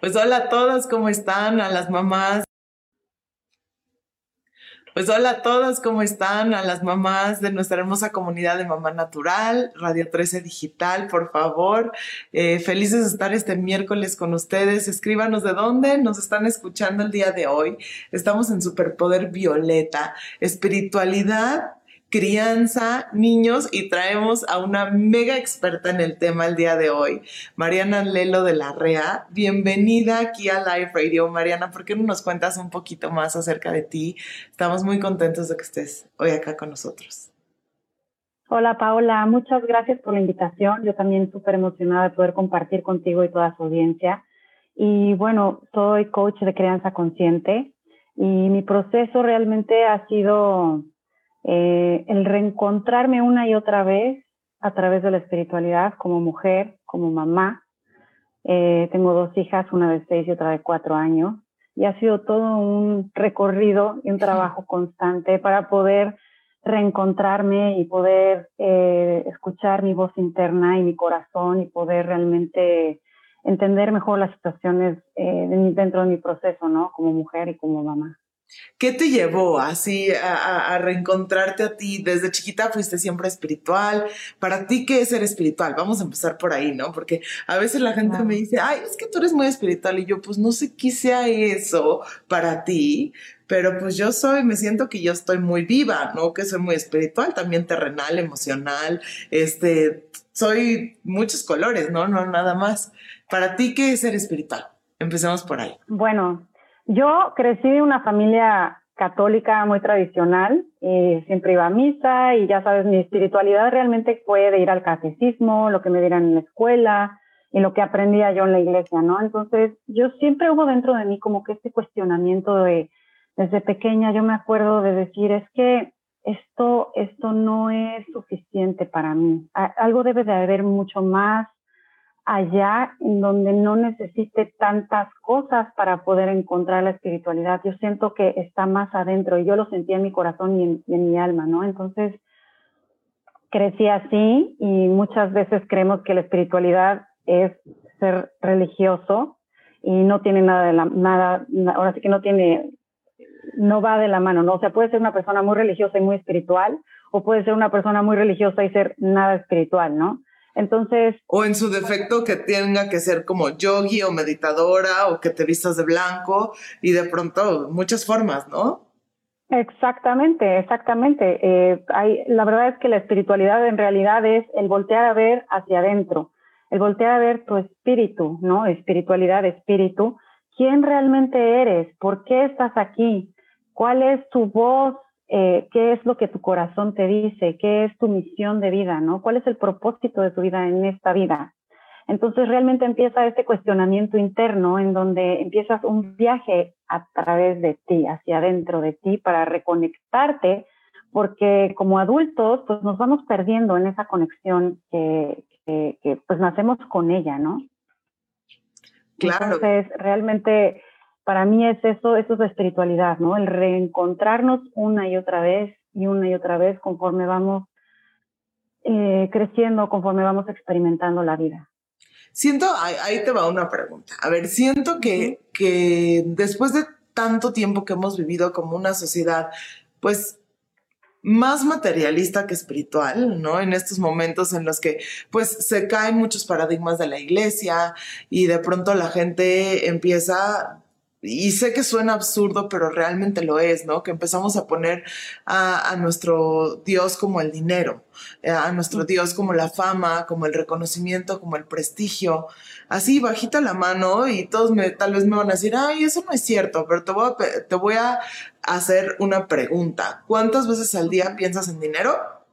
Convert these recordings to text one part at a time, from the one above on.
Pues hola a todas, ¿cómo están? A las mamás. Pues hola a todas, ¿cómo están? A las mamás de nuestra hermosa comunidad de Mamá Natural, Radio 13 Digital, por favor. Eh, felices de estar este miércoles con ustedes. Escríbanos de dónde nos están escuchando el día de hoy. Estamos en Superpoder Violeta, espiritualidad crianza, niños y traemos a una mega experta en el tema el día de hoy, Mariana Lelo de la REA. Bienvenida aquí a Live Radio. Mariana, ¿por qué no nos cuentas un poquito más acerca de ti? Estamos muy contentos de que estés hoy acá con nosotros. Hola Paola, muchas gracias por la invitación. Yo también súper emocionada de poder compartir contigo y toda su audiencia. Y bueno, soy coach de crianza consciente y mi proceso realmente ha sido eh, el reencontrarme una y otra vez a través de la espiritualidad como mujer, como mamá. Eh, tengo dos hijas, una de seis y otra de cuatro años, y ha sido todo un recorrido y un trabajo constante para poder reencontrarme y poder eh, escuchar mi voz interna y mi corazón y poder realmente entender mejor las situaciones dentro de mi proceso, ¿no? Como mujer y como mamá. ¿Qué te llevó así a, reencontrarte a ti? Desde chiquita fuiste siempre espiritual. ¿Para ti qué es ser espiritual? Vamos a empezar por ahí, ¿no? Porque a veces la gente me dice, ay, es que tú eres muy espiritual y yo pues no sé qué sea eso para ti, pero pues yo soy, me siento que yo estoy muy viva, ¿no? Que soy muy espiritual, también terrenal, emocional, este, soy muchos colores, ¿no? No nada más. Para ti, ¿qué es ser espiritual? Empecemos por ahí. Bueno, yo crecí en una familia católica muy tradicional, y siempre iba a misa y ya sabes, mi espiritualidad realmente fue de ir al catecismo, lo que me dieran en la escuela y lo que aprendía yo en la iglesia, ¿no? Entonces, yo siempre hubo dentro de mí como que este cuestionamiento de, desde pequeña, yo me acuerdo de decir, es que esto, esto no es suficiente para mí, algo debe de haber mucho más allá en donde no necesite tantas cosas para poder encontrar la espiritualidad. Yo siento que está más adentro y yo lo sentía en mi corazón y en, mi alma, ¿no? Entonces, crecí así y muchas veces creemos que la espiritualidad es ser religioso y no tiene nada de la, nada, ahora sí que no tiene, no va de la mano, ¿no? O sea, puede ser una persona muy religiosa y muy espiritual o puede ser una persona muy religiosa y ser nada espiritual, ¿no? Entonces. O en su defecto que tenga que ser como yogi o meditadora o que te vistas de blanco y de pronto muchas formas, ¿no? Exactamente, exactamente. Eh, hay, la verdad es que la espiritualidad en realidad es el voltear a ver hacia adentro, el voltear a ver tu espíritu, ¿no? Espiritualidad, espíritu. ¿Quién realmente eres? ¿Por qué estás aquí? ¿Cuál es tu voz eh, qué es lo que tu corazón te dice, qué es tu misión de vida, ¿no? ¿Cuál es el propósito de tu vida en esta vida? Entonces realmente empieza este cuestionamiento interno en donde empiezas un viaje a través de ti, hacia adentro de ti, para reconectarte, porque como adultos pues nos vamos perdiendo en esa conexión que, que pues nacemos con ella, ¿no? Claro. Entonces realmente para mí es eso, eso es la espiritualidad, ¿no? El reencontrarnos una y otra vez y una y otra vez conforme vamos eh, creciendo, conforme vamos experimentando la vida. Siento, ahí, te va una pregunta. A ver, siento que, que después de tanto tiempo que hemos vivido como una sociedad, pues más materialista que espiritual, ¿no? En estos momentos en los que pues se caen muchos paradigmas de la iglesia y de pronto la gente empieza y sé que suena absurdo, pero realmente lo es, ¿no? Que empezamos a poner a, nuestro Dios como el dinero, eh, a nuestro Dios como la fama, como el reconocimiento, como el prestigio. Así, bajita la mano y todos me, tal vez me van a decir, ay, eso no es cierto, pero te voy a, te voy a hacer una pregunta. ¿Cuántas veces al día piensas en dinero?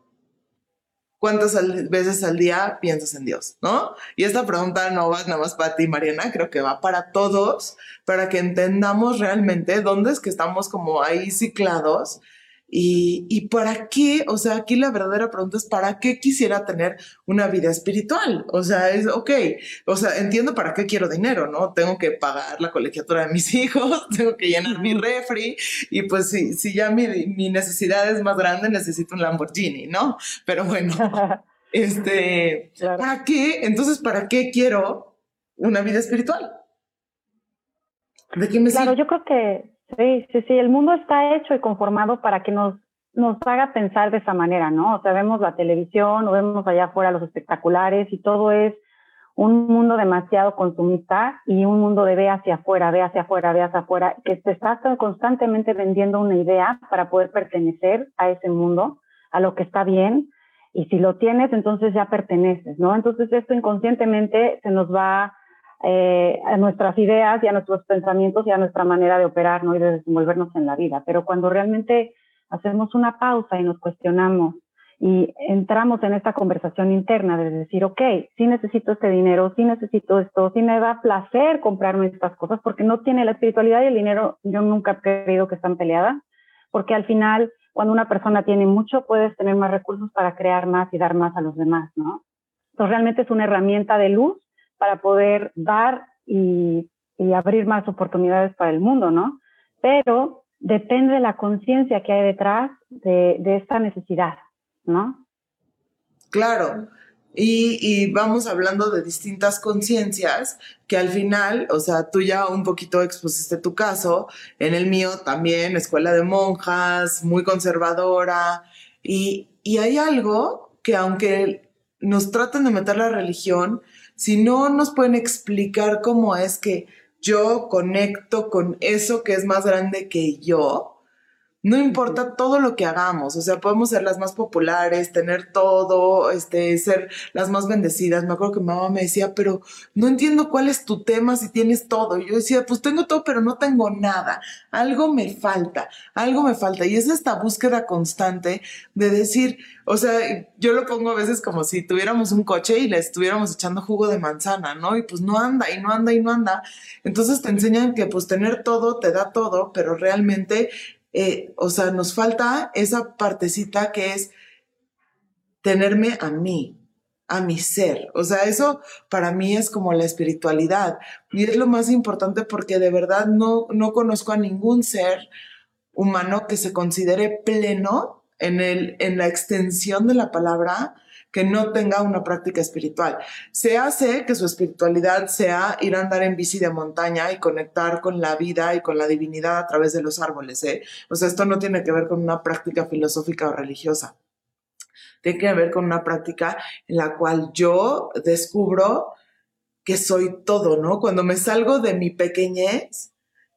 ¿Cuántas veces al día piensas en Dios? ¿No? Y esta pregunta no va nada más para ti, Mariana, creo que va para todos, para que entendamos realmente dónde es que estamos como ahí ciclados y, y, para qué, o sea, aquí la verdadera pregunta es, ¿para qué quisiera tener una vida espiritual? O sea, es, ok, o sea, entiendo para qué quiero dinero, ¿no? Tengo que pagar la colegiatura de mis hijos, tengo que llenar mi refri y pues si, si ya mi, mi necesidad es más grande, necesito un Lamborghini, ¿no? Pero bueno, este, ¿para qué? Entonces, ¿para qué quiero una vida espiritual? ¿De qué me Claro, yo creo que sí, sí, sí, el mundo está hecho y conformado para que nos, nos haga pensar de esa manera, ¿no? O sea, vemos la televisión o vemos allá afuera los espectaculares y todo es un mundo demasiado consumista y un mundo de ve hacia afuera, ve hacia afuera, ve hacia afuera, que te está constantemente vendiendo una idea para poder pertenecer a ese mundo, a lo que está bien, y si lo tienes, entonces ya perteneces, ¿no? Entonces esto inconscientemente se nos va eh, a nuestras ideas y a nuestros pensamientos y a nuestra manera de operar, ¿no? Y de desenvolvernos en la vida. Pero cuando realmente hacemos una pausa y nos cuestionamos y entramos en esta conversación interna de decir, ok, sí necesito este dinero, sí necesito esto, sí me da placer comprarme estas cosas, porque no tiene la espiritualidad y el dinero, yo nunca he creído que están peleadas, porque al final, cuando una persona tiene mucho, puedes tener más recursos para crear más y dar más a los demás, ¿no? Entonces realmente es una herramienta de luz para poder dar y, abrir más oportunidades para el mundo, ¿no? Pero depende de la conciencia que hay detrás de, esta necesidad. ¿no? Claro. Y, vamos hablando de distintas conciencias que al final, o sea, tú ya un poquito expusiste tu caso, en el mío también, escuela de monjas, muy conservadora, y, y hay algo que aunque nos traten de meter la religión, si no nos pueden explicar cómo es que yo conecto con eso que es más grande que yo, no importa todo lo que hagamos, o sea, podemos ser las más populares, tener todo, este, ser las más bendecidas. Me acuerdo que mi mamá me decía, pero no entiendo cuál es tu tema si tienes todo. Y yo decía, pues tengo todo, pero no tengo nada. Algo me falta, algo me falta. Y es esta búsqueda constante de decir, o sea, yo lo pongo a veces como si tuviéramos un coche y le estuviéramos echando jugo de manzana, ¿no? Y pues no anda y no anda y no anda. Entonces te enseñan que pues tener todo te da todo, pero realmente eh, o sea, nos falta esa partecita que es tenerme a mí, a mi ser. O sea, eso para mí es como la espiritualidad. Y es lo más importante porque de verdad no, no conozco a ningún ser humano que se considere pleno en, el, en la extensión de la palabra que no tenga una práctica espiritual. Se hace que su espiritualidad sea ir a andar en bici de montaña y conectar con la vida y con la divinidad a través de los árboles. ¿eh? O sea, esto no tiene que ver con una práctica filosófica o religiosa. Tiene que ver con una práctica en la cual yo descubro que soy todo, ¿no? Cuando me salgo de mi pequeñez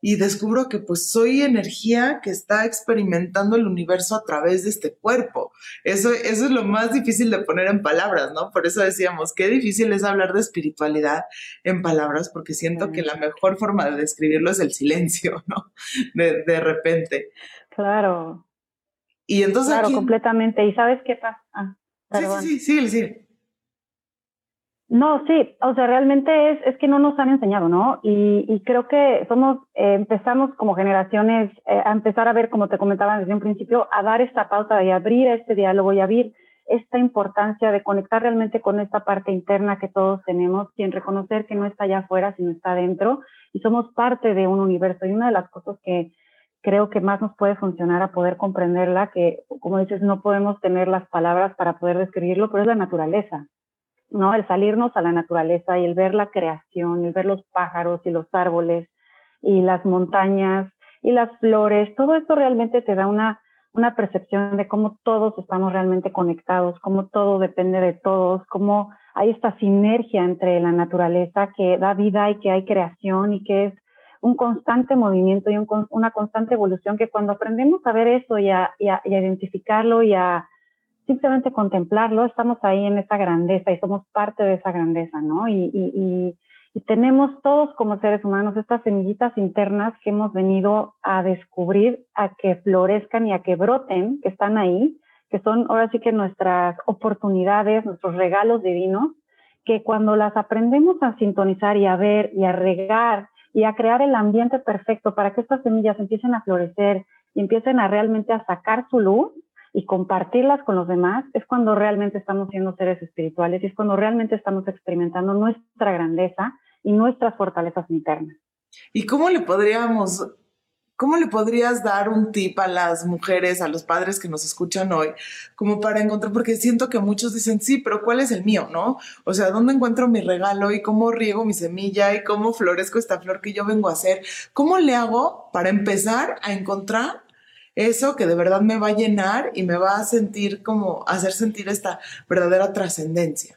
y descubro que pues soy energía que está experimentando el universo a través de este cuerpo. Eso, eso es lo más difícil de poner en palabras, ¿no? Por eso decíamos, qué difícil es hablar de espiritualidad en palabras, porque siento que la mejor forma de describirlo es el silencio, ¿no? De, de repente. Claro. Y entonces... Claro, completamente. ¿Y sabes qué pasa? Ah, sí, sí, sí, sí, sí. No, sí, o sea, realmente es, es que no nos han enseñado, ¿no? Y, y creo que somos, eh, empezamos como generaciones eh, a empezar a ver, como te comentaba desde un principio, a dar esta pauta y abrir este diálogo y abrir esta importancia de conectar realmente con esta parte interna que todos tenemos, sin reconocer que no está allá afuera, sino está adentro, y somos parte de un universo. Y una de las cosas que creo que más nos puede funcionar a poder comprenderla, que como dices, no podemos tener las palabras para poder describirlo, pero es la naturaleza. ¿No? El salirnos a la naturaleza y el ver la creación, el ver los pájaros y los árboles y las montañas y las flores, todo esto realmente te da una, una percepción de cómo todos estamos realmente conectados, cómo todo depende de todos, cómo hay esta sinergia entre la naturaleza que da vida y que hay creación y que es un constante movimiento y una constante evolución que cuando aprendemos a ver eso y a, y a identificarlo y a, simplemente contemplarlo, estamos ahí en esa grandeza y somos parte de esa grandeza, ¿no? Y, tenemos todos como seres humanos estas semillitas internas que hemos venido a descubrir, a que florezcan y a que broten, que están ahí, que son ahora sí que nuestras oportunidades, nuestros regalos divinos, que cuando las aprendemos a sintonizar y a ver y a regar y a crear el ambiente perfecto para que estas semillas empiecen a florecer y empiecen a realmente a sacar su luz, y compartirlas con los demás es cuando realmente estamos siendo seres espirituales y es cuando realmente estamos experimentando nuestra grandeza y nuestras fortalezas internas. ¿Y cómo le podríamos ¿cómo le podrías dar un tip a las mujeres, a los padres que nos escuchan hoy, como para encontrar, porque siento que muchos dicen, sí, pero ¿cuál es el mío, no? O sea, ¿dónde encuentro mi regalo y cómo riego mi semilla y cómo florezco esta flor que yo vengo a hacer? ¿Cómo le hago para empezar a encontrar eso que de verdad me va a llenar y me va a sentir como, hacer sentir esta verdadera trascendencia?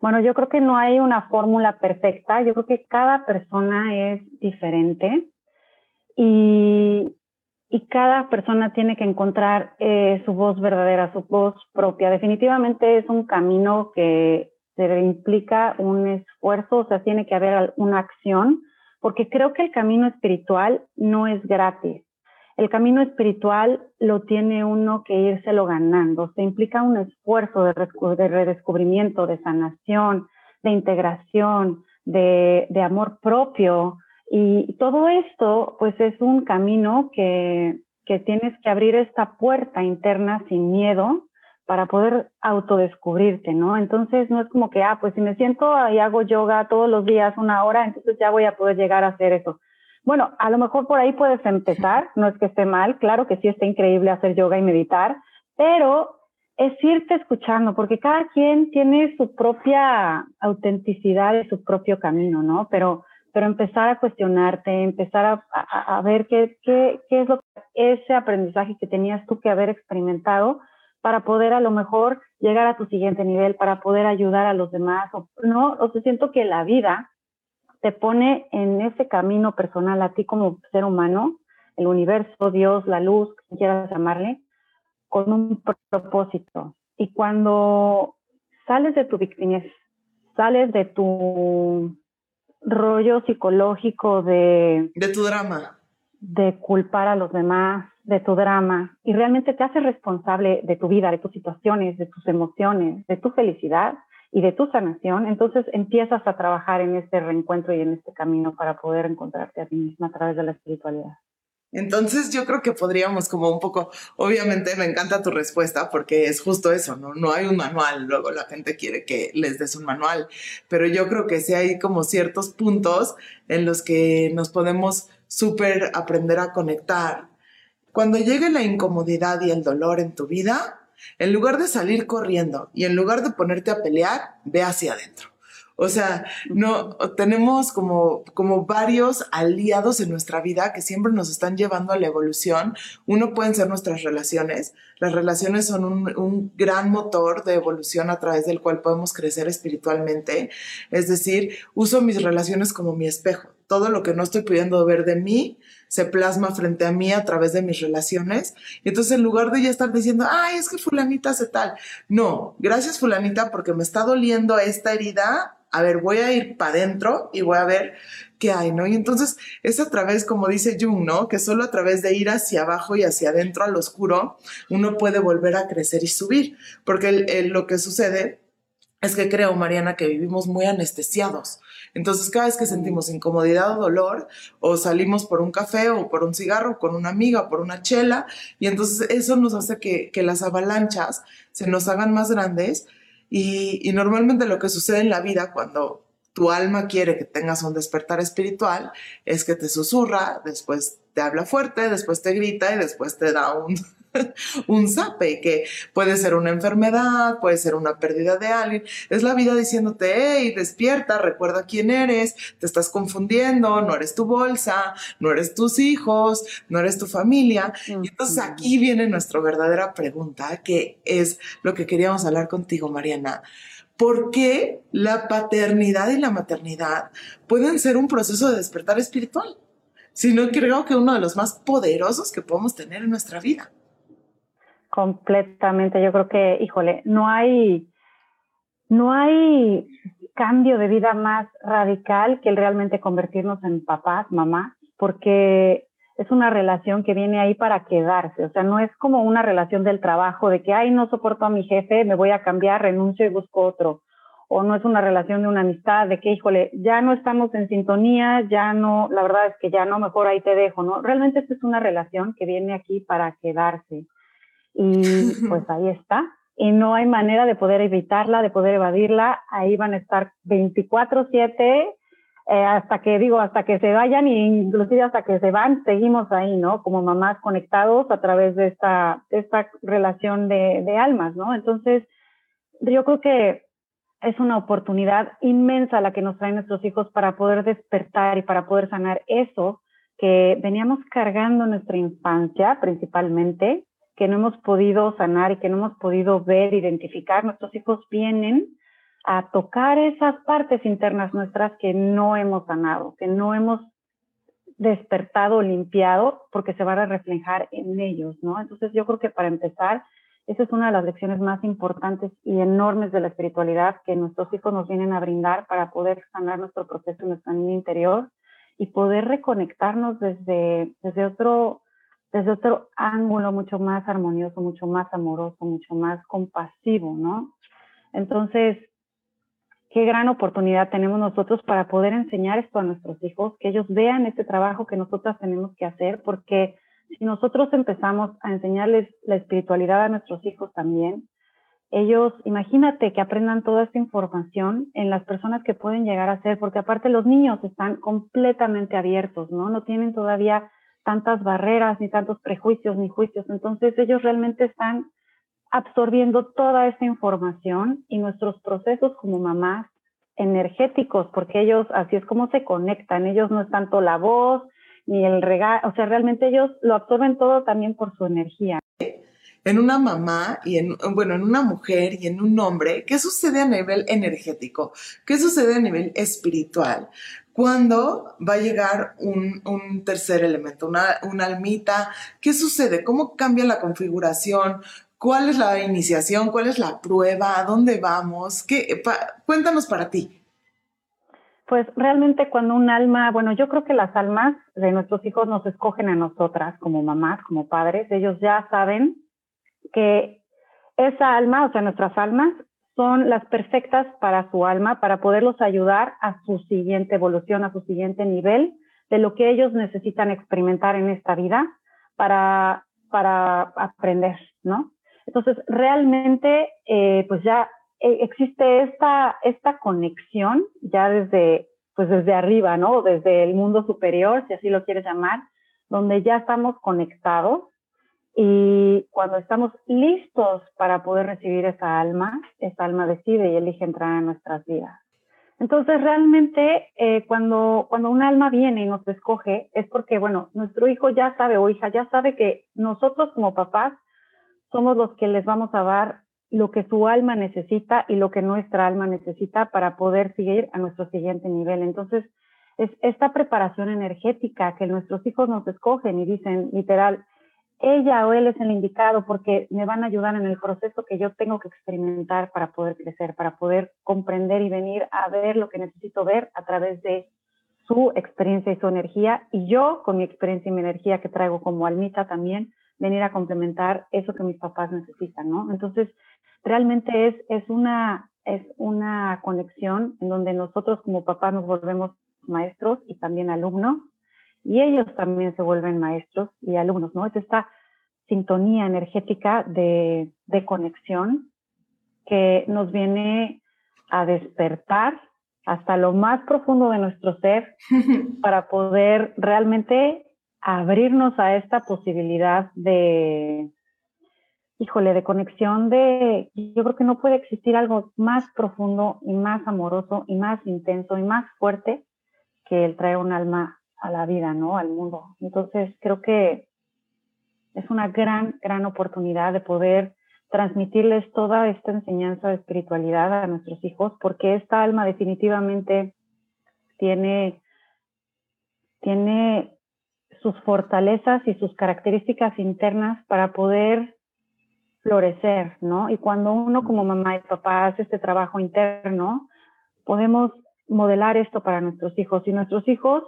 Bueno, yo creo que no hay una fórmula perfecta, yo creo que cada persona es diferente y, cada persona tiene que encontrar eh, su voz verdadera, su voz propia. Definitivamente es un camino que se implica un esfuerzo, o sea, tiene que haber una acción, porque creo que el camino espiritual no es gratis. El camino espiritual lo tiene uno que írselo ganando, se implica un esfuerzo de, redescubrimiento, de sanación, de integración, de, amor propio, y todo esto, pues es un camino que, que tienes que abrir esta puerta interna sin miedo para poder autodescubrirte, ¿no? Entonces no es como que, ah, pues si me siento y hago yoga todos los días una hora, entonces ya voy a poder llegar a hacer eso. Bueno, a lo mejor por ahí puedes empezar, no es que esté mal, claro que sí está increíble hacer yoga y meditar, pero es irte escuchando, porque cada quien tiene su propia autenticidad y su propio camino, ¿no? Pero pero empezar a cuestionarte, empezar a, ver qué, qué, qué, es lo ese aprendizaje que tenías tú que haber experimentado para poder a lo mejor llegar a tu siguiente nivel, para poder ayudar a los demás, ¿no? O sea, siento que la vida te pone en ese camino personal a ti como ser humano, el universo, Dios, la luz, como quieras llamarle, con un propósito. Y cuando sales de tu victimez, sales de tu rollo psicológico de... De tu drama. De culpar a los demás, de tu drama, y realmente te hace responsable de tu vida, de tus situaciones, de tus emociones, de tu felicidad y de tu sanación, entonces empiezas a trabajar en este reencuentro y en este camino para poder encontrarte a ti misma a través de la espiritualidad. Entonces yo creo que podríamos como un poco, obviamente me encanta tu respuesta porque es justo eso, ¿no? No hay un manual, luego la gente quiere que les des un manual, pero yo creo que sí hay como ciertos puntos en los que nos podemos súper aprender a conectar. Cuando llegue la incomodidad y el dolor en tu vida, en lugar de salir corriendo y en lugar de ponerte a pelear, ve hacia adentro o sea, no, tenemos como, como varios aliados en nuestra vida que siempre nos están llevando a la evolución. Uno pueden ser nuestras relaciones. Las relaciones son un, un gran motor de evolución a través del cual podemos crecer espiritualmente. Es decir, uso mis relaciones como mi espejo. Todo lo que no estoy pudiendo ver de mí, se plasma frente a mí a través de mis relaciones. Y entonces en lugar de ya estar diciendo, ay, es que fulanita hace tal. No, gracias fulanita porque me está doliendo esta herida a ver, voy a ir para adentro y voy a ver qué hay, ¿no? Y entonces es a través, como dice Jung, ¿no? Que solo a través de ir hacia abajo y hacia adentro al oscuro, uno puede volver a crecer y subir, porque lo que sucede es que creo, Mariana, que vivimos muy anestesiados. Entonces, cada vez que sentimos incomodidad o dolor, o salimos por un café o por un cigarro, con una amiga, por una chela, y entonces eso nos hace que, que las avalanchas se nos hagan más grandes y, normalmente lo que sucede en la vida cuando tu alma quiere que tengas un despertar espiritual es que te susurra, después te habla fuerte, después te grita y después te da un, un zape, que puede ser una enfermedad, puede ser una pérdida de alguien. Es la vida diciéndote, hey, despierta, recuerda quién eres, te estás confundiendo, no eres tu bolsa, no eres tus hijos, no eres tu familia. Y entonces aquí viene nuestra verdadera pregunta, que es lo que queríamos hablar contigo, Mariana. ¿Por qué la paternidad y la maternidad pueden ser un proceso de despertar espiritual? Sino creo que uno de los más poderosos que podemos tener en nuestra vida. Completamente, yo creo que, híjole, no hay, no hay cambio de vida más radical que el realmente convertirnos en papás, mamás, porque es una relación que viene ahí para quedarse, o sea, no es como una relación del trabajo de que, ay, no soporto a mi jefe, me voy a cambiar, renuncio y busco otro, o no es una relación de una amistad de que, híjole, ya no estamos en sintonía, ya no, la verdad es que ya no, mejor ahí te dejo, ¿no? Realmente esta es una relación que viene aquí para quedarse. Y pues ahí está. Y no hay manera de poder evitarla, de poder evadirla. Ahí van a estar 24/7 eh, hasta que digo, hasta que se vayan e inclusive hasta que se van, seguimos ahí, ¿no? Como mamás conectados a través de esta, esta relación de, de almas, ¿no? Entonces, yo creo que es una oportunidad inmensa la que nos traen nuestros hijos para poder despertar y para poder sanar eso que veníamos cargando en nuestra infancia principalmente, que no hemos podido sanar y que no hemos podido ver, identificar. Nuestros hijos vienen a tocar esas partes internas nuestras que no hemos sanado, que no hemos despertado, limpiado, porque se van a reflejar en ellos, ¿no? Entonces yo creo que para empezar, esa es una de las lecciones más importantes y enormes de la espiritualidad que nuestros hijos nos vienen a brindar para poder sanar nuestro proceso nuestra niña interior y poder reconectarnos desde, desde, otro, desde otro ángulo mucho más armonioso, mucho más amoroso, mucho más compasivo, ¿no? Entonces, qué gran oportunidad tenemos nosotros para poder enseñar esto a nuestros hijos, que ellos vean este trabajo que nosotras tenemos que hacer, porque si nosotros empezamos a enseñarles la espiritualidad a nuestros hijos también, ellos, imagínate que aprendan toda esta información en las personas que pueden llegar a ser, porque aparte los niños están completamente abiertos, ¿no? No tienen todavía tantas barreras, ni tantos prejuicios, ni juicios. Entonces ellos realmente están absorbiendo toda esta información y nuestros procesos como mamás energéticos, porque ellos así es como se conectan, ellos no es tanto la voz ni el regalo, o sea, realmente ellos lo absorben todo también por su energía. En una mamá y en, bueno, en una mujer y en un hombre, ¿qué sucede a nivel energético? ¿Qué sucede a nivel espiritual? ¿Cuándo va a llegar un, un tercer elemento, una, una almita? ¿Qué sucede? ¿Cómo cambia la configuración? ¿Cuál es la iniciación? ¿Cuál es la prueba? ¿A dónde vamos? ¿Qué, cuéntanos para ti. Pues realmente cuando un alma, bueno, yo creo que las almas de nuestros hijos nos escogen a nosotras como mamás, como padres. Ellos ya saben que esa alma, o sea, nuestras almas, son las perfectas para su alma, para poderlos ayudar a su siguiente evolución, a su siguiente nivel de lo que ellos necesitan experimentar en esta vida para, para aprender, ¿no? Entonces, realmente, eh, pues ya eh, existe esta, esta conexión ya desde, pues desde arriba, ¿no? Desde el mundo superior, si así lo quieres llamar, donde ya estamos conectados y cuando estamos listos para poder recibir esa alma, esa alma decide y elige entrar en nuestras vidas. Entonces, realmente, eh, cuando, cuando un alma viene y nos escoge, es porque, bueno, nuestro hijo ya sabe o hija ya sabe que nosotros como papás somos los que les vamos a dar lo que su alma necesita y lo que nuestra alma necesita para poder seguir a nuestro siguiente nivel. Entonces, es esta preparación energética que nuestros hijos nos escogen y dicen literal, ella o él es el indicado porque me van a ayudar en el proceso que yo tengo que experimentar para poder crecer, para poder comprender y venir a ver lo que necesito ver a través de su experiencia y su energía y yo con mi experiencia y mi energía que traigo como almita también venir a complementar eso que mis papás necesitan, ¿no? Entonces, realmente es, es, una, es una conexión en donde nosotros como papás nos volvemos maestros y también alumnos, y ellos también se vuelven maestros y alumnos, ¿no? Es esta sintonía energética de, de conexión que nos viene a despertar hasta lo más profundo de nuestro ser para poder realmente abrirnos a esta posibilidad de, híjole, de conexión de, yo creo que no puede existir algo más profundo y más amoroso y más intenso y más fuerte que el traer un alma a la vida, ¿no? Al mundo. Entonces, creo que es una gran, gran oportunidad de poder transmitirles toda esta enseñanza de espiritualidad a nuestros hijos, porque esta alma definitivamente tiene, tiene sus fortalezas y sus características internas para poder florecer, ¿no? Y cuando uno como mamá y papá hace este trabajo interno, podemos modelar esto para nuestros hijos y nuestros hijos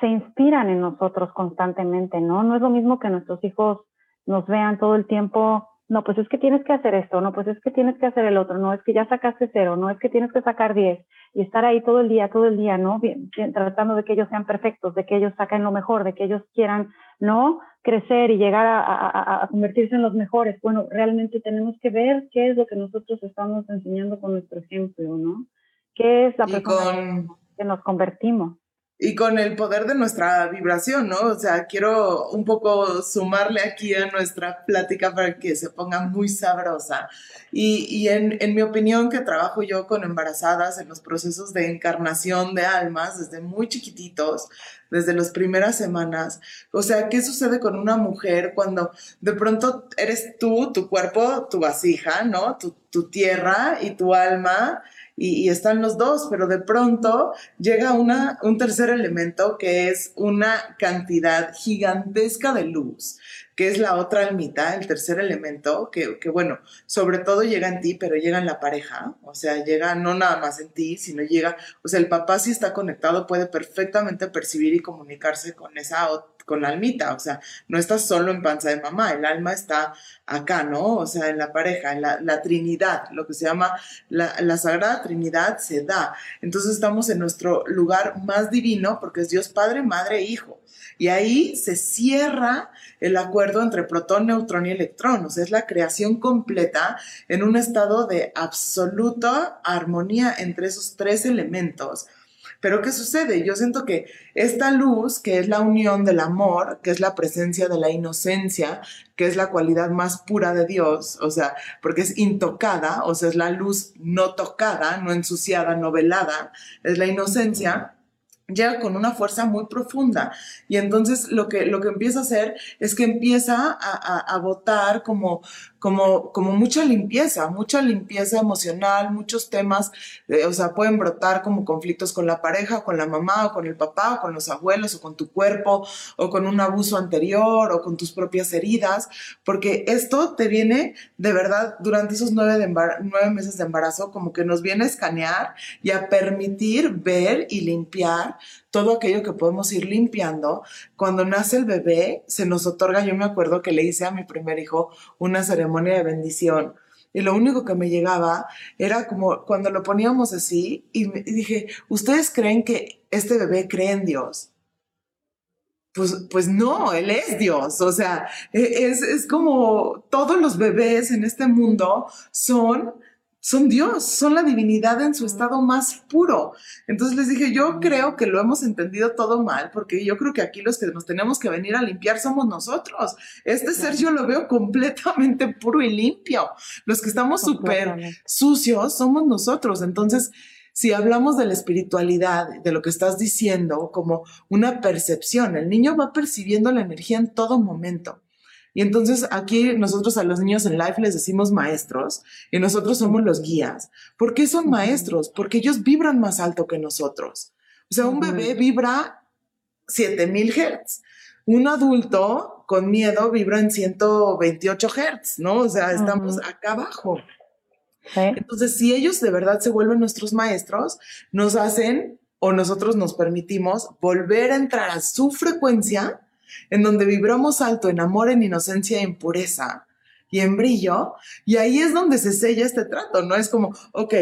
se inspiran en nosotros constantemente, ¿no? No es lo mismo que nuestros hijos nos vean todo el tiempo no, pues es que tienes que hacer esto, no, pues es que tienes que hacer el otro, no, es que ya sacaste cero, no, es que tienes que sacar diez y estar ahí todo el día, todo el día, ¿no? Bien, tratando de que ellos sean perfectos, de que ellos saquen lo mejor, de que ellos quieran, ¿no? Crecer y llegar a, convertirse en los mejores. Bueno, realmente tenemos que ver qué es lo que nosotros estamos enseñando con nuestro ejemplo, ¿no? ¿Qué es la persona? que nos convertimos y con el poder de nuestra vibración, ¿no? O sea, quiero un poco sumarle aquí a nuestra plática para que se ponga muy sabrosa. Y, y en, en, mi opinión, que trabajo yo con embarazadas en los procesos de encarnación de almas desde muy chiquititos, desde las primeras semanas. O sea, ¿qué sucede con una mujer cuando de pronto eres tú, tu cuerpo, tu vasija, ¿no? Tu, tu tierra y tu alma y, están los dos, pero de pronto llega una, un tercer elemento que es una cantidad gigantesca de luz, que es la otra almita, el tercer elemento, que, que bueno, sobre todo llega en ti, pero llega en la pareja, o sea, llega no nada más en ti, sino llega, o sea, el papá si está conectado puede perfectamente percibir y comunicarse con esa otra con la almita, o sea, no estás solo en panza de mamá, el alma está acá, ¿no? O sea, en la pareja, en la, Trinidad, lo que se llama la, la, Sagrada Trinidad se da. Entonces estamos en nuestro lugar más divino porque es Dios Padre, Madre, Hijo. Y ahí se cierra el acuerdo entre protón, neutrón y electrón. O sea, es la creación completa en un estado de absoluta armonía entre esos tres elementos pero ¿qué sucede? Yo siento que esta luz, que es la unión del amor, que es la presencia de la inocencia, que es la cualidad más pura de Dios, o sea, porque es intocada, o sea, es la luz no tocada, no ensuciada, no velada, es la inocencia llega con una fuerza muy profunda y entonces lo que, lo que empieza a hacer es que empieza a, a, a votar como, como, como mucha limpieza, mucha limpieza emocional, muchos temas, eh, o sea, pueden brotar como conflictos con la pareja, con la mamá, o con el papá, o con los abuelos, o con tu cuerpo, o con un abuso anterior, o con tus propias heridas, porque esto te viene de verdad durante esos nueve, nueve meses de embarazo, como que nos viene a escanear y a permitir ver y limpiar todo aquello que podemos ir limpiando. Cuando nace el bebé, se nos otorga, yo me acuerdo que le hice a mi primer hijo una ceremonia de bendición. Y lo único que me llegaba era como cuando lo poníamos así y, dije, ¿ustedes creen que este bebé cree en Dios? Pues, pues no, él es Dios. O sea, e, es, es como todos los bebés en este mundo son son Dios, son la divinidad en su estado más puro. Entonces les dije, yo creo que lo hemos entendido todo mal, porque yo creo que aquí los que nos tenemos que venir a limpiar somos nosotros. Este ser yo lo veo completamente puro y limpio. Los que estamos súper sucios somos nosotros. Entonces, si hablamos de la espiritualidad, de lo que estás diciendo, como una percepción, el niño va percibiendo la energía en todo momento. Y entonces aquí nosotros a los niños en Life les decimos maestros y nosotros somos los guías. ¿Por qué son maestros? Porque ellos vibran más alto que nosotros. O sea, un bebé vibra 7000 Hz. Un adulto con miedo vibra en 128 Hz, ¿no? O sea, estamos acá abajo. Entonces, si ellos de verdad se vuelven nuestros maestros, nos hacen o nosotros nos permitimos volver a entrar a su frecuencia en donde vibramos alto en amor, en inocencia, en pureza y en brillo, y ahí es donde se sella este trato, ¿no? Es como, ok,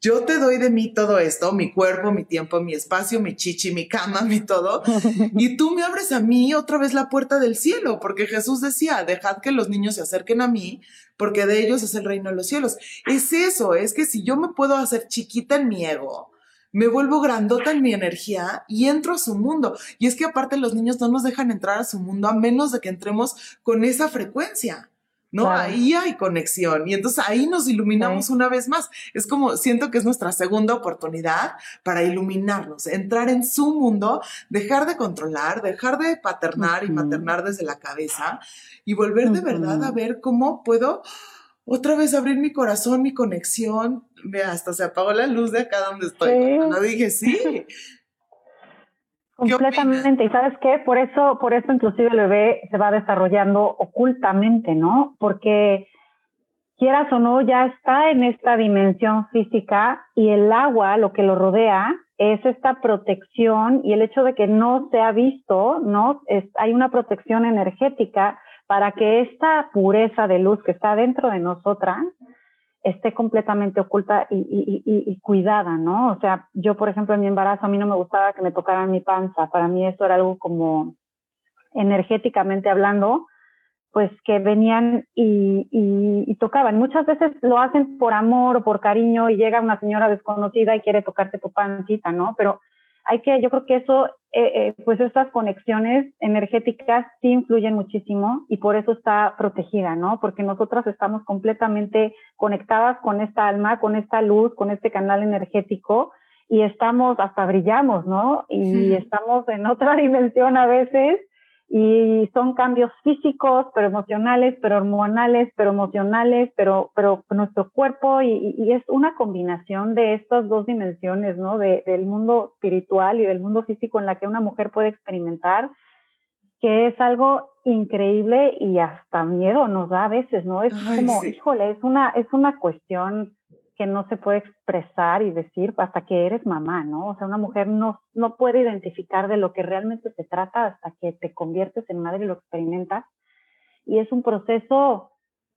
yo te doy de mí todo esto, mi cuerpo, mi tiempo, mi espacio, mi chichi, mi cama, mi todo, y tú me abres a mí otra vez la puerta del cielo, porque Jesús decía, dejad que los niños se acerquen a mí, porque de ellos es el reino de los cielos. Es eso, es que si yo me puedo hacer chiquita en mi ego, me vuelvo grandota en mi energía y entro a su mundo. Y es que aparte los niños no nos dejan entrar a su mundo a menos de que entremos con esa frecuencia. ¿no? Ahí hay conexión y entonces ahí nos iluminamos una vez más. Es como, siento que es nuestra segunda oportunidad para iluminarnos, entrar en su mundo, dejar de controlar, dejar de paternar y maternar desde la cabeza y volver de verdad a ver cómo puedo otra vez abrir mi corazón, mi conexión. Vea, hasta se apagó la luz de acá donde estoy. Cuando dije sí. Completamente. Y sabes qué, por eso, por eso inclusive el bebé se va desarrollando ocultamente, ¿no? Porque quieras o no, ya está en esta dimensión física y el agua, lo que lo rodea, es esta protección y el hecho de que no se ha visto, ¿no? Es, hay una protección energética para que esta pureza de luz que está dentro de nosotras esté completamente oculta y, cuidada, ¿no? O sea, yo, por ejemplo, en mi embarazo a mí no me gustaba que me tocaran mi panza. Para mí eso era algo como energéticamente hablando, pues que venían y, tocaban. Muchas veces lo hacen por amor o por cariño y llega una señora desconocida y quiere tocarte tu pancita, ¿no? Pero hay que, yo creo que eso, eh, eh, pues estas conexiones energéticas sí influyen muchísimo y por eso está protegida, ¿no? Porque nosotras estamos completamente conectadas con esta alma, con esta luz, con este canal energético y estamos, hasta brillamos, ¿no? Y estamos en otra dimensión a veces y son cambios físicos, pero emocionales, pero hormonales, pero emocionales, pero, pero nuestro cuerpo y, y es una combinación de estas dos dimensiones, ¿no? De, del mundo espiritual y del mundo físico en la que una mujer puede experimentar, que es algo increíble y hasta miedo nos da a veces, ¿no? Es como, híjole, es una, es una cuestión que no se puede expresar y decir hasta que eres mamá, ¿no? O sea, una mujer no, no puede identificar de lo que realmente se trata hasta que te conviertes en madre y lo experimentas. Y es un proceso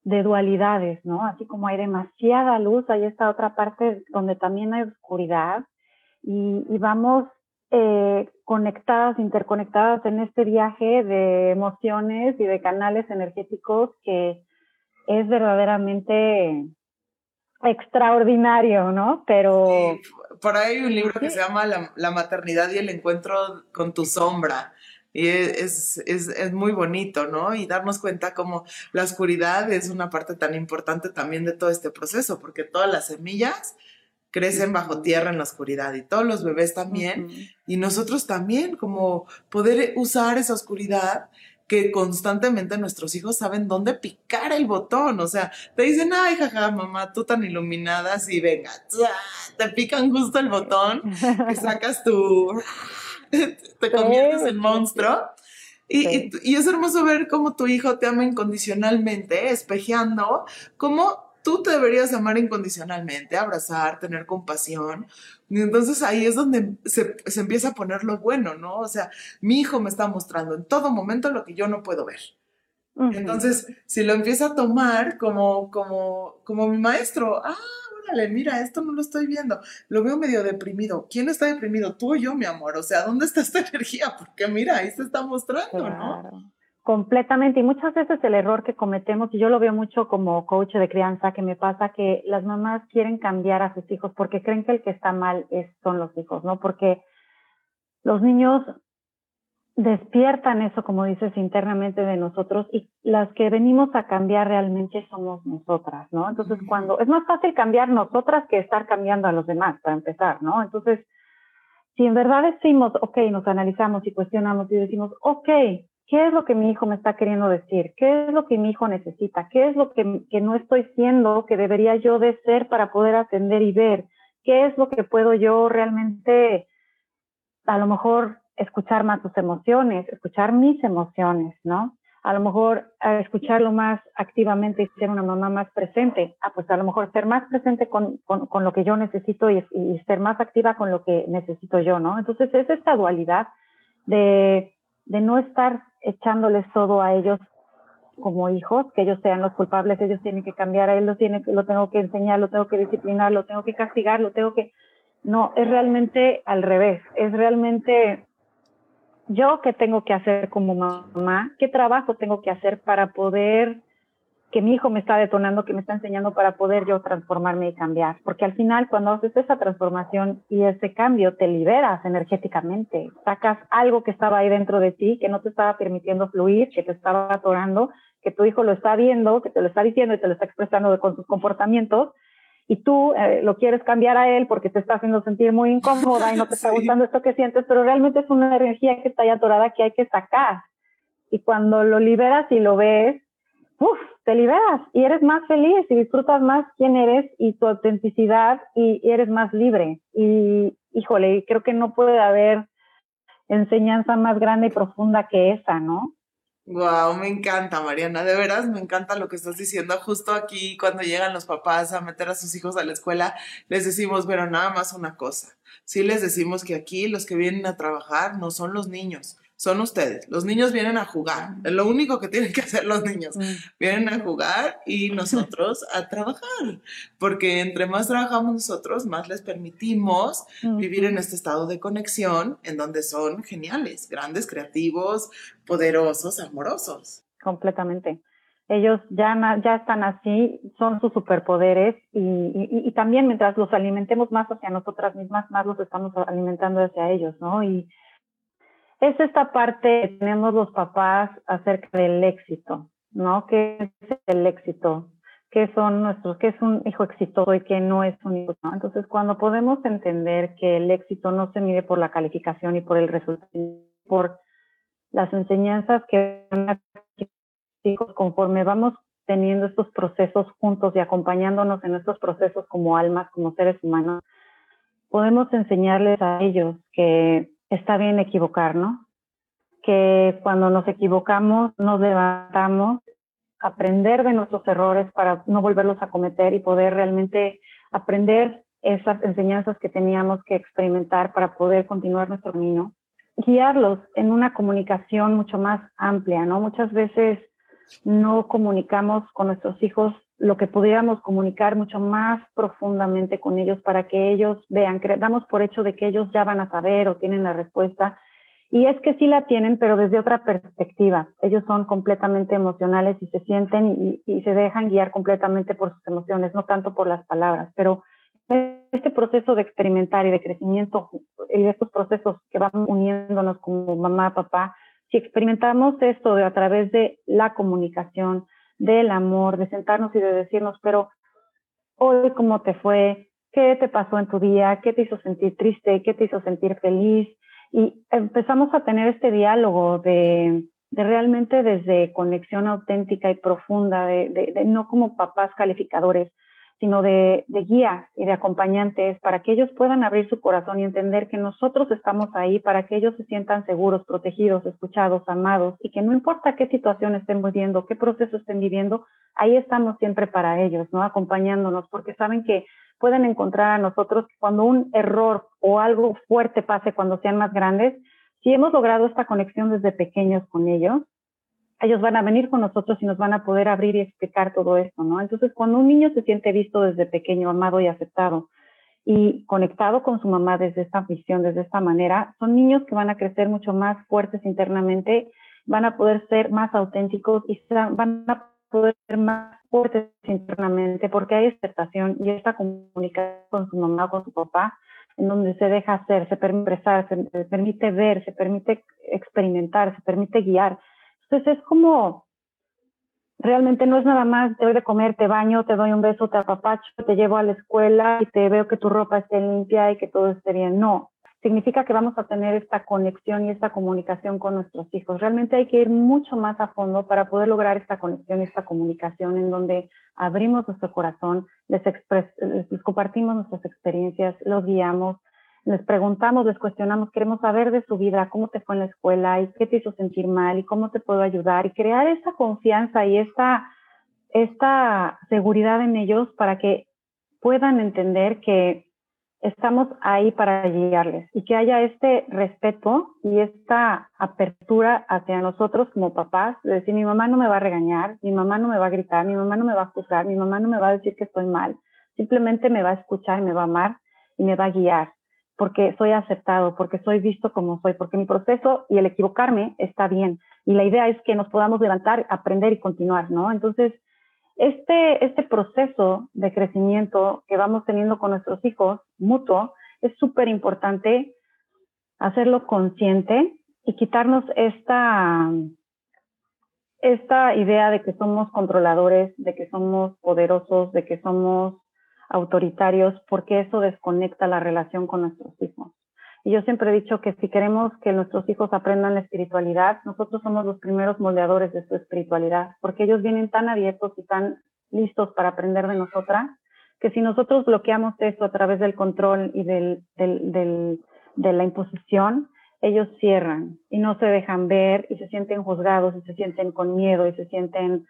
de dualidades, ¿no? Así como hay demasiada luz, hay esta otra parte donde también hay oscuridad y, y vamos eh, conectadas, interconectadas en este viaje de emociones y de canales energéticos que es verdaderamente extraordinario, ¿no? Pero... por ahí hay un libro que se llama la, maternidad y el encuentro con tu sombra. Y es, es, es, muy bonito, ¿no? Y darnos cuenta como la oscuridad es una parte tan importante también de todo este proceso, porque todas las semillas crecen bajo tierra en la oscuridad y todos los bebés también, y nosotros también, como poder usar esa oscuridad que constantemente nuestros hijos saben dónde picar el botón. O sea, te dicen, ay, jaja, mamá, tú tan iluminada, y venga, te pican justo el botón, y sacas tu, te conviertes en monstruo. Y, y, es hermoso ver cómo tu hijo te ama incondicionalmente, espejeando cómo tú te deberías amar incondicionalmente, abrazar, tener compasión. Y entonces ahí es donde se, se, empieza a poner lo bueno, ¿no? O sea, mi hijo me está mostrando en todo momento lo que yo no puedo ver. Entonces, si lo empieza a tomar como, como, como mi maestro, ah, órale, mira, esto no lo estoy viendo, lo veo medio deprimido. ¿Quién está deprimido? Tú o yo, mi amor. O sea, ¿dónde está esta energía? Porque mira, ahí se está mostrando, ¿no? Completamente. Y muchas veces el error que cometemos, y yo lo veo mucho como coach de crianza, que me pasa que las mamás quieren cambiar a sus hijos porque creen que el que está mal es, son los hijos, ¿no? Porque los niños despiertan eso, como dices, internamente de nosotros y las que venimos a cambiar realmente somos nosotras, ¿no? Entonces, cuando es más fácil cambiar nosotras que estar cambiando a los demás, para empezar, ¿no? Entonces, si en verdad decimos, ok, nos analizamos y cuestionamos y decimos, ok, ¿Qué es lo que mi hijo me está queriendo decir? ¿Qué es lo que mi hijo necesita? ¿Qué es lo que, que no estoy siendo que debería yo de ser para poder atender y ver? ¿Qué es lo que puedo yo realmente, a lo mejor, escuchar más sus emociones, escuchar mis emociones, ¿no? A lo mejor escucharlo más activamente y ser una mamá más presente. Ah, pues a lo mejor ser más presente con, con, con lo que yo necesito y, y ser más activa con lo que necesito yo, ¿no? Entonces es esta dualidad de, de no estar echándoles todo a ellos como hijos, que ellos sean los culpables, ellos tienen que cambiar, a él lo, lo tengo que enseñar, lo tengo que disciplinar, lo tengo que castigar, lo tengo que... No, es realmente al revés, es realmente yo qué tengo que hacer como mamá, qué trabajo tengo que hacer para poder que mi hijo me está detonando, que me está enseñando para poder yo transformarme y cambiar. Porque al final, cuando haces esa transformación y ese cambio, te liberas energéticamente, sacas algo que estaba ahí dentro de ti, que no te estaba permitiendo fluir, que te estaba atorando, que tu hijo lo está viendo, que te lo está diciendo y te lo está expresando con sus comportamientos, y tú eh, lo quieres cambiar a él porque te está haciendo sentir muy incómoda y no te está gustando esto que sientes, pero realmente es una energía que está ahí atorada que hay que sacar. Y cuando lo liberas y lo ves, uf, te liberas y eres más feliz y disfrutas más quién eres y tu autenticidad y, eres más libre. Y híjole, creo que no puede haber enseñanza más grande y profunda que esa, ¿no? Wow, me encanta, Mariana. De veras, me encanta lo que estás diciendo. Justo aquí, cuando llegan los papás a meter a sus hijos a la escuela, les decimos, pero nada más una cosa. Sí les decimos que aquí los que vienen a trabajar no son los niños, son ustedes. Los niños vienen a jugar. Es lo único que tienen que hacer los niños. Vienen a jugar y nosotros a trabajar. Porque entre más trabajamos nosotros, más les permitimos vivir en este estado de conexión en donde son geniales, grandes, creativos, poderosos, amorosos. Completamente. ellos ya, ya están así, son sus superpoderes y, y, también mientras los alimentemos más hacia nosotras mismas, más los estamos alimentando hacia ellos, ¿no? Y es esta parte que tenemos los papás acerca del éxito, ¿no? ¿Qué es el éxito? ¿Qué son nuestros, qué es un hijo exitoso y qué no es un hijo? Entonces, cuando podemos entender que el éxito no se mide por la calificación y por el resultado, por las enseñanzas que a conforme vamos teniendo estos procesos juntos y acompañándonos en estos procesos como almas, como seres humanos, podemos enseñarles a ellos que está bien equivocarnos, que cuando nos equivocamos nos levantamos, aprender de nuestros errores para no volverlos a cometer y poder realmente aprender esas enseñanzas que teníamos que experimentar para poder continuar nuestro camino, guiarlos en una comunicación mucho más amplia, ¿no? Muchas veces no comunicamos con nuestros hijos lo que pudiéramos comunicar mucho más profundamente con ellos para que ellos vean, damos por hecho de que ellos ya van a saber o tienen la respuesta. Y es que sí la tienen, pero desde otra perspectiva. Ellos son completamente emocionales y se sienten y, se dejan guiar completamente por sus emociones, no tanto por las palabras. Pero este proceso de experimentar y de crecimiento y estos procesos que van uniéndonos como mamá, papá, si experimentamos esto de a través de la comunicación, del amor, de sentarnos y de decirnos, pero hoy cómo te fue, qué te pasó en tu día, qué te hizo sentir triste, qué te hizo sentir feliz. Y empezamos a tener este diálogo de, de realmente desde conexión auténtica y profunda, de, de no como papás calificadores, sino de, de guías y de acompañantes para que ellos puedan abrir su corazón y entender que nosotros estamos ahí para que ellos se sientan seguros, protegidos, escuchados, amados y que no importa qué situación estén viviendo, qué proceso estén viviendo, ahí estamos siempre para ellos, ¿no? Acompañándonos porque saben que pueden encontrar a nosotros cuando un error o algo fuerte pase cuando sean más grandes, si hemos logrado esta conexión desde pequeños con ellos, ellos van a venir con nosotros y nos van a poder abrir y explicar todo esto, ¿no? Entonces, cuando un niño se siente visto desde pequeño, amado y aceptado y conectado con su mamá desde esta visión, desde esta manera, son niños que van a crecer mucho más fuertes internamente, van a poder ser más auténticos y van a poder ser más fuertes internamente porque hay aceptación y esta comunicación con su mamá o con su papá en donde se deja hacer, se permite expresar, se permite ver, se permite experimentar, se permite guiar, entonces es como, realmente no es nada más, te doy de comer, te baño, te doy un beso, te apapacho, te llevo a la escuela y te veo que tu ropa esté limpia y que todo esté bien. No, significa que vamos a tener esta conexión y esta comunicación con nuestros hijos. Realmente hay que ir mucho más a fondo para poder lograr esta conexión y esta comunicación en donde abrimos nuestro corazón, les, les compartimos nuestras experiencias, los guiamos, les preguntamos, les cuestionamos, queremos saber de su vida, cómo te fue en la escuela y qué te hizo sentir mal y cómo te puedo ayudar y crear esa confianza y esta, esta seguridad en ellos para que puedan entender que estamos ahí para guiarles y que haya este respeto y esta apertura hacia nosotros como papás, de decir, mi mamá no me va a regañar, mi mamá no me va a gritar, mi mamá no me va a juzgar, mi mamá no me va a decir que estoy mal, simplemente me va a escuchar, me va a amar y me va a guiar porque soy aceptado, porque soy visto como soy, porque mi proceso y el equivocarme está bien. Y la idea es que nos podamos levantar, aprender y continuar, ¿no? Entonces, este, este proceso de crecimiento que vamos teniendo con nuestros hijos mutuo es súper importante hacerlo consciente y quitarnos esta, esta idea de que somos controladores, de que somos poderosos, de que somos autoritarios porque eso desconecta la relación con nuestros hijos. Y yo siempre he dicho que si queremos que nuestros hijos aprendan la espiritualidad, nosotros somos los primeros moldeadores de su espiritualidad, porque ellos vienen tan abiertos y tan listos para aprender de nosotras, que si nosotros bloqueamos eso a través del control y del, del, de la imposición, ellos cierran y no se dejan ver y se sienten juzgados y se sienten con miedo y se sienten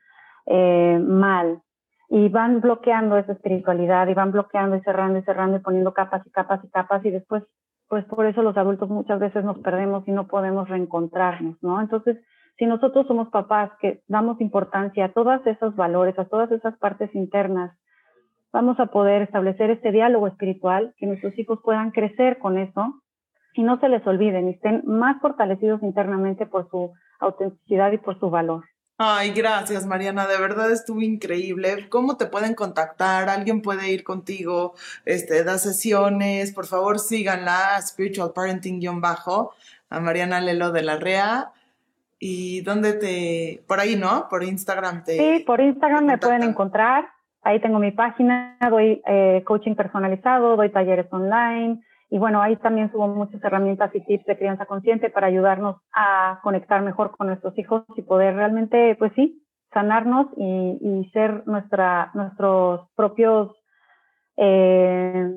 eh, mal y van bloqueando esa espiritualidad y van bloqueando y cerrando y cerrando y poniendo capas y capas y capas y después, pues por eso los adultos muchas veces nos perdemos y no podemos reencontrarnos, ¿no? Entonces, si nosotros somos papás que damos importancia a todos esos valores, a todas esas partes internas, vamos a poder establecer este diálogo espiritual, que nuestros hijos puedan crecer con eso y no se les olviden y estén más fortalecidos internamente por su autenticidad y por su valor. Ay, gracias, Mariana. De verdad estuvo increíble. ¿Cómo te pueden contactar? ¿Alguien puede ir contigo? Este, da sesiones. Por favor, síganla, Spiritual Parenting-bajo, a Mariana Lelo de la REA. ¿Y dónde te...? Por ahí, ¿no? Por Instagram te... Sí, por Instagram me pueden encontrar. Ahí tengo mi página, doy eh, coaching personalizado, doy talleres online. Y bueno, ahí también subo muchas herramientas y tips de crianza consciente para ayudarnos a conectar mejor con nuestros hijos y poder realmente, pues sí, sanarnos y, ser nuestra, nuestros propios, eh,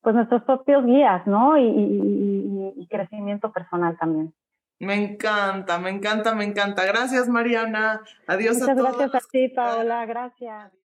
pues nuestros propios guías, ¿no? Y, crecimiento personal también. Me encanta, me encanta, me encanta. Gracias, Mariana. Adiós a todos. Gracias a ti, Paola. Gracias.